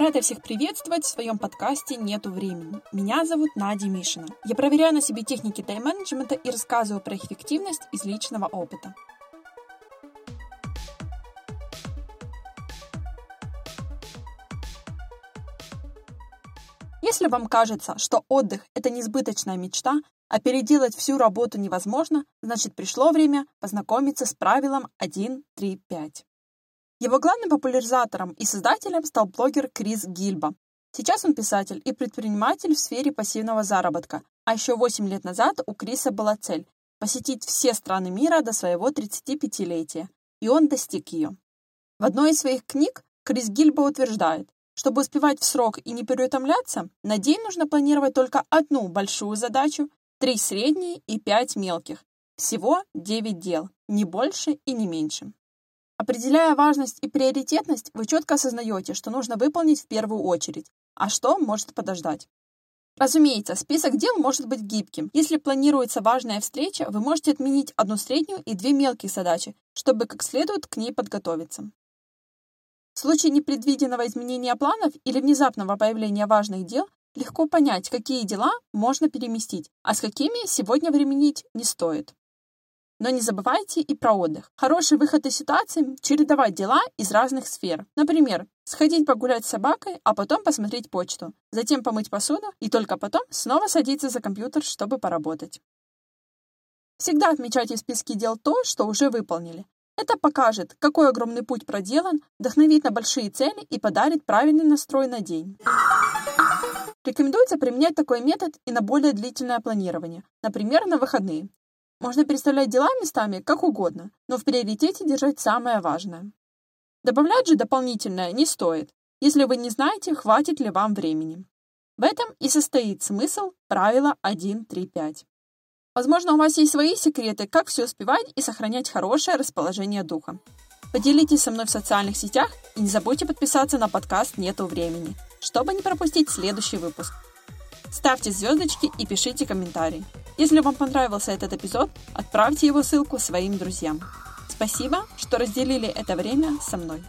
Рада всех приветствовать в своем подкасте «Нету времени». Меня зовут Надя Мишина. Я проверяю на себе техники тайм-менеджмента и рассказываю про эффективность из личного опыта. Если вам кажется, что отдых – это несбыточная мечта, а переделать всю работу невозможно, значит пришло время познакомиться с правилом 1, 3, 5. Его главным популяризатором и создателем стал блогер Крис Гильба. Сейчас он писатель и предприниматель в сфере пассивного заработка, а еще 8 лет назад у Криса была цель – посетить все страны мира до своего 35-летия, и он достиг ее. В одной из своих книг Крис Гильба утверждает, чтобы успевать в срок и не переутомляться, на день нужно планировать только одну большую задачу, три средние и пять мелких. Всего 9 дел, не больше и не меньше. Определяя важность и приоритетность, вы четко осознаете, что нужно выполнить в первую очередь, а что может подождать. Разумеется, список дел может быть гибким. Если планируется важная встреча, вы можете отменить одну среднюю и две мелкие задачи, чтобы как следует к ней подготовиться. В случае непредвиденного изменения планов или внезапного появления важных дел легко понять, какие дела можно переместить, а с какими сегодня временить не стоит. Но не забывайте и про отдых. Хороший выход из ситуации – чередовать дела из разных сфер. Например, сходить погулять с собакой, а потом посмотреть почту, затем помыть посуду и только потом снова садиться за компьютер, чтобы поработать. Всегда отмечайте в списке дел то, что уже выполнили. Это покажет, какой огромный путь проделан, вдохновит на большие цели и подарит правильный настрой на день. Рекомендуется применять такой метод и на более длительное планирование, например, на выходные. Можно переставлять дела местами как угодно, но в приоритете держать самое важное. Добавлять же дополнительное не стоит, если вы не знаете, хватит ли вам времени. В этом и состоит смысл правила 1.3.5. Возможно, у вас есть свои секреты, как все успевать и сохранять хорошее расположение духа. Поделитесь со мной в социальных сетях и не забудьте подписаться на подкаст «Нету времени», чтобы не пропустить следующий выпуск. Ставьте звездочки и пишите комментарии. Если вам понравился этот эпизод, отправьте его ссылку своим друзьям. Спасибо, что разделили это время со мной.